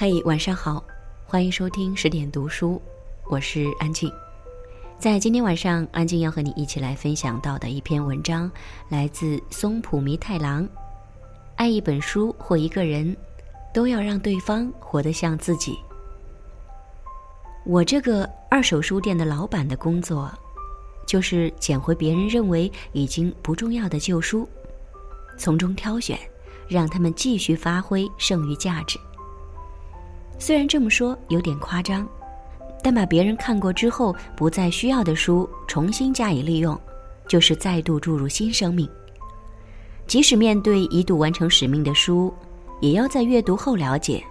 嘿，晚上好，欢迎收听十点读书，我是安静。在今天晚上，安静要和你一起来分享到的一篇文章，来自松浦弥太郎。爱一本书或一个人，都要让对方活得像自己。我这个二手书店的老板的工作，就是捡回别人认为已经不重要的旧书，从中挑选，让他们继续发挥剩余价值。虽然这么说有点夸张，但把别人看过之后不再需要的书重新加以利用，就是再度注入新生命。即使面对一度完成使命的书，也要在阅读后了解：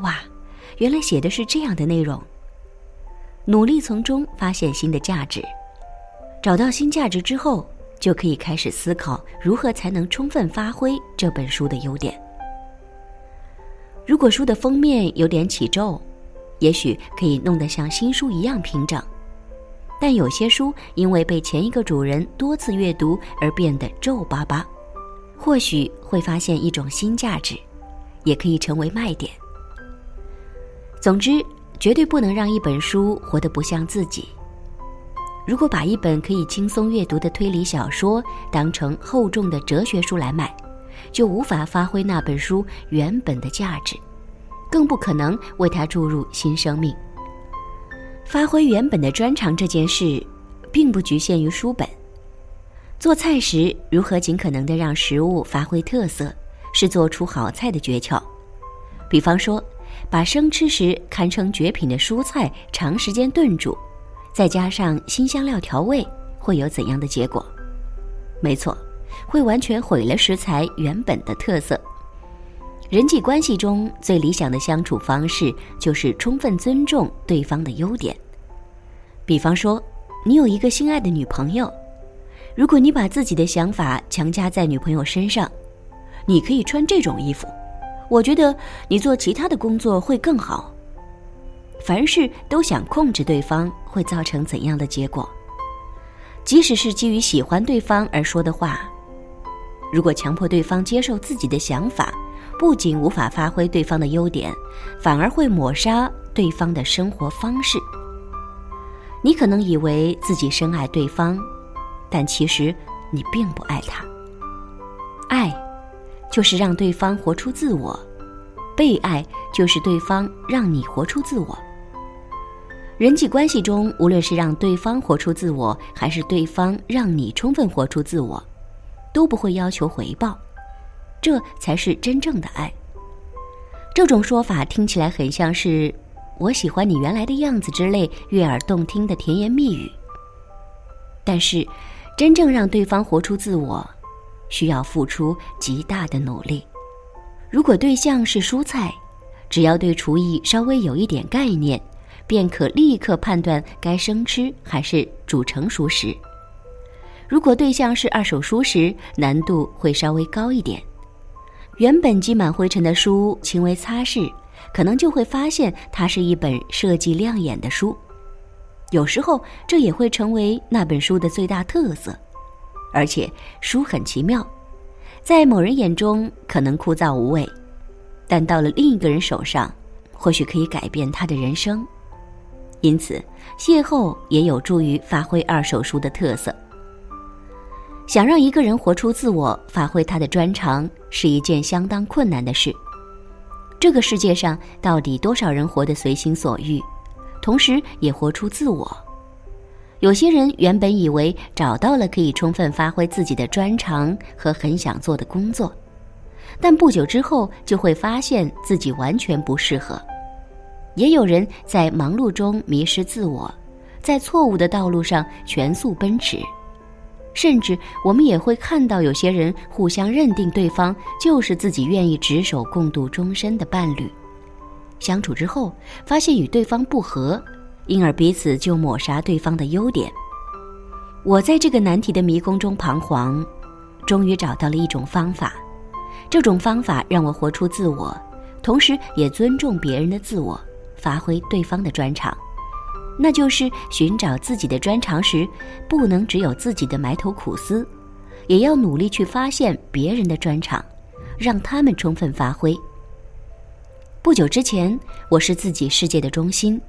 哇，原来写的是这样的内容。努力从中发现新的价值，找到新价值之后，就可以开始思考如何才能充分发挥这本书的优点。如果书的封面有点起皱，也许可以弄得像新书一样平整。但有些书因为被前一个主人多次阅读而变得皱巴巴，或许会发现一种新价值，也可以成为卖点。总之，绝对不能让一本书活得不像自己。如果把一本可以轻松阅读的推理小说当成厚重的哲学书来卖，就无法发挥那本书原本的价值，更不可能为它注入新生命。发挥原本的专长这件事，并不局限于书本。做菜时，如何尽可能的让食物发挥特色，是做出好菜的诀窍。比方说，把生吃时堪称绝品的蔬菜长时间炖煮，再加上新香料调味，会有怎样的结果？没错。会完全毁了食材原本的特色。人际关系中最理想的相处方式就是充分尊重对方的优点。比方说，你有一个心爱的女朋友，如果你把自己的想法强加在女朋友身上，你可以穿这种衣服，我觉得你做其他的工作会更好。凡事都想控制对方，会造成怎样的结果？即使是基于喜欢对方而说的话。如果强迫对方接受自己的想法，不仅无法发挥对方的优点，反而会抹杀对方的生活方式。你可能以为自己深爱对方，但其实你并不爱他。爱，就是让对方活出自我；被爱，就是对方让你活出自我。人际关系中，无论是让对方活出自我，还是对方让你充分活出自我。都不会要求回报，这才是真正的爱。这种说法听起来很像是“我喜欢你原来的样子”之类悦耳动听的甜言蜜语。但是，真正让对方活出自我，需要付出极大的努力。如果对象是蔬菜，只要对厨艺稍微有一点概念，便可立刻判断该生吃还是煮成熟食。如果对象是二手书时，难度会稍微高一点。原本积满灰尘的书，轻微擦拭，可能就会发现它是一本设计亮眼的书。有时候，这也会成为那本书的最大特色。而且，书很奇妙，在某人眼中可能枯燥无味，但到了另一个人手上，或许可以改变他的人生。因此，邂逅也有助于发挥二手书的特色。想让一个人活出自我，发挥他的专长，是一件相当困难的事。这个世界上到底多少人活得随心所欲，同时也活出自我？有些人原本以为找到了可以充分发挥自己的专长和很想做的工作，但不久之后就会发现自己完全不适合。也有人在忙碌中迷失自我，在错误的道路上全速奔驰。甚至我们也会看到有些人互相认定对方就是自己愿意执手共度终身的伴侣，相处之后发现与对方不合，因而彼此就抹杀对方的优点。我在这个难题的迷宫中彷徨，终于找到了一种方法。这种方法让我活出自我，同时也尊重别人的自我，发挥对方的专长。那就是寻找自己的专长时，不能只有自己的埋头苦思，也要努力去发现别人的专长，让他们充分发挥。不久之前，我是自己世界的中心，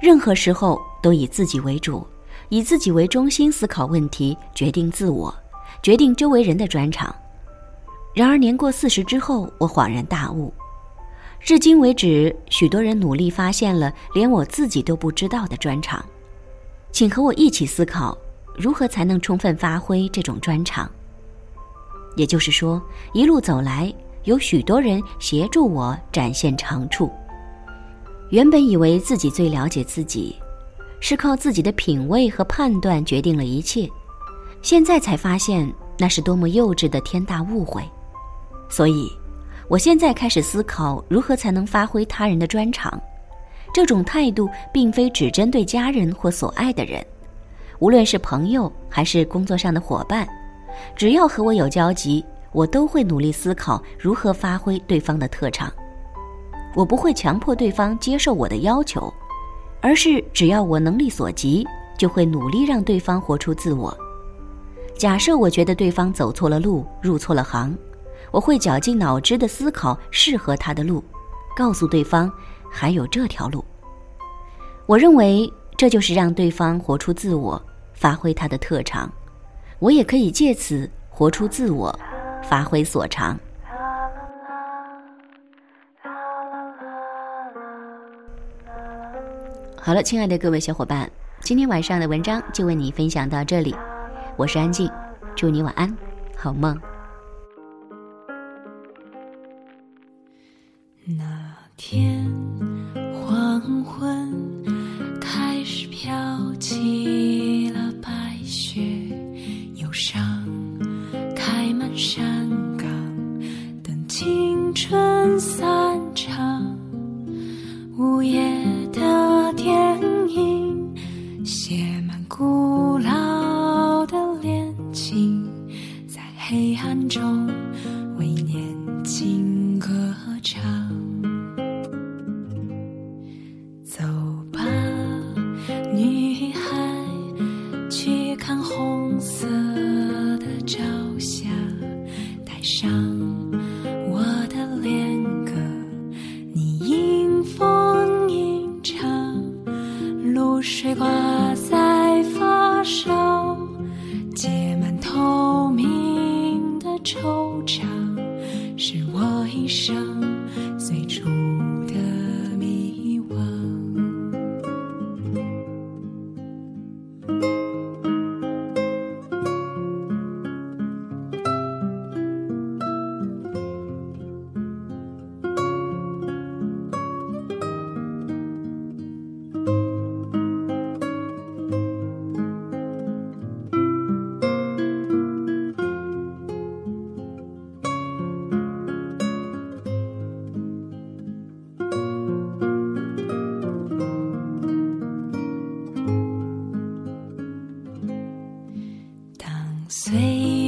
任何时候都以自己为主，以自己为中心思考问题，决定自我，决定周围人的专长。然而年过四十之后，我恍然大悟，至今为止，许多人努力发现了连我自己都不知道的专长，请和我一起思考，如何才能充分发挥这种专长。也就是说，一路走来，有许多人协助我展现长处。原本以为自己最了解自己，是靠自己的品味和判断决定了一切，现在才发现那是多么幼稚的天大误会。所以，我现在开始思考如何才能发挥他人的专长。这种态度并非只针对家人或所爱的人，无论是朋友还是工作上的伙伴。只要和我有交集，我都会努力思考如何发挥对方的特长。我不会强迫对方接受我的要求，而是只要我能力所及，就会努力让对方活出自我。假设我觉得对方走错了路，入错了行，我会绞尽脑汁的思考适合他的路，告诉对方还有这条路。我认为这就是让对方活出自我，发挥他的特长。我也可以借此活出自我，发挥所长。好了，亲爱的各位小伙伴，今天晚上的文章就为你分享到这里。我是安静，祝你晚安，好梦。天。看红色。Sei.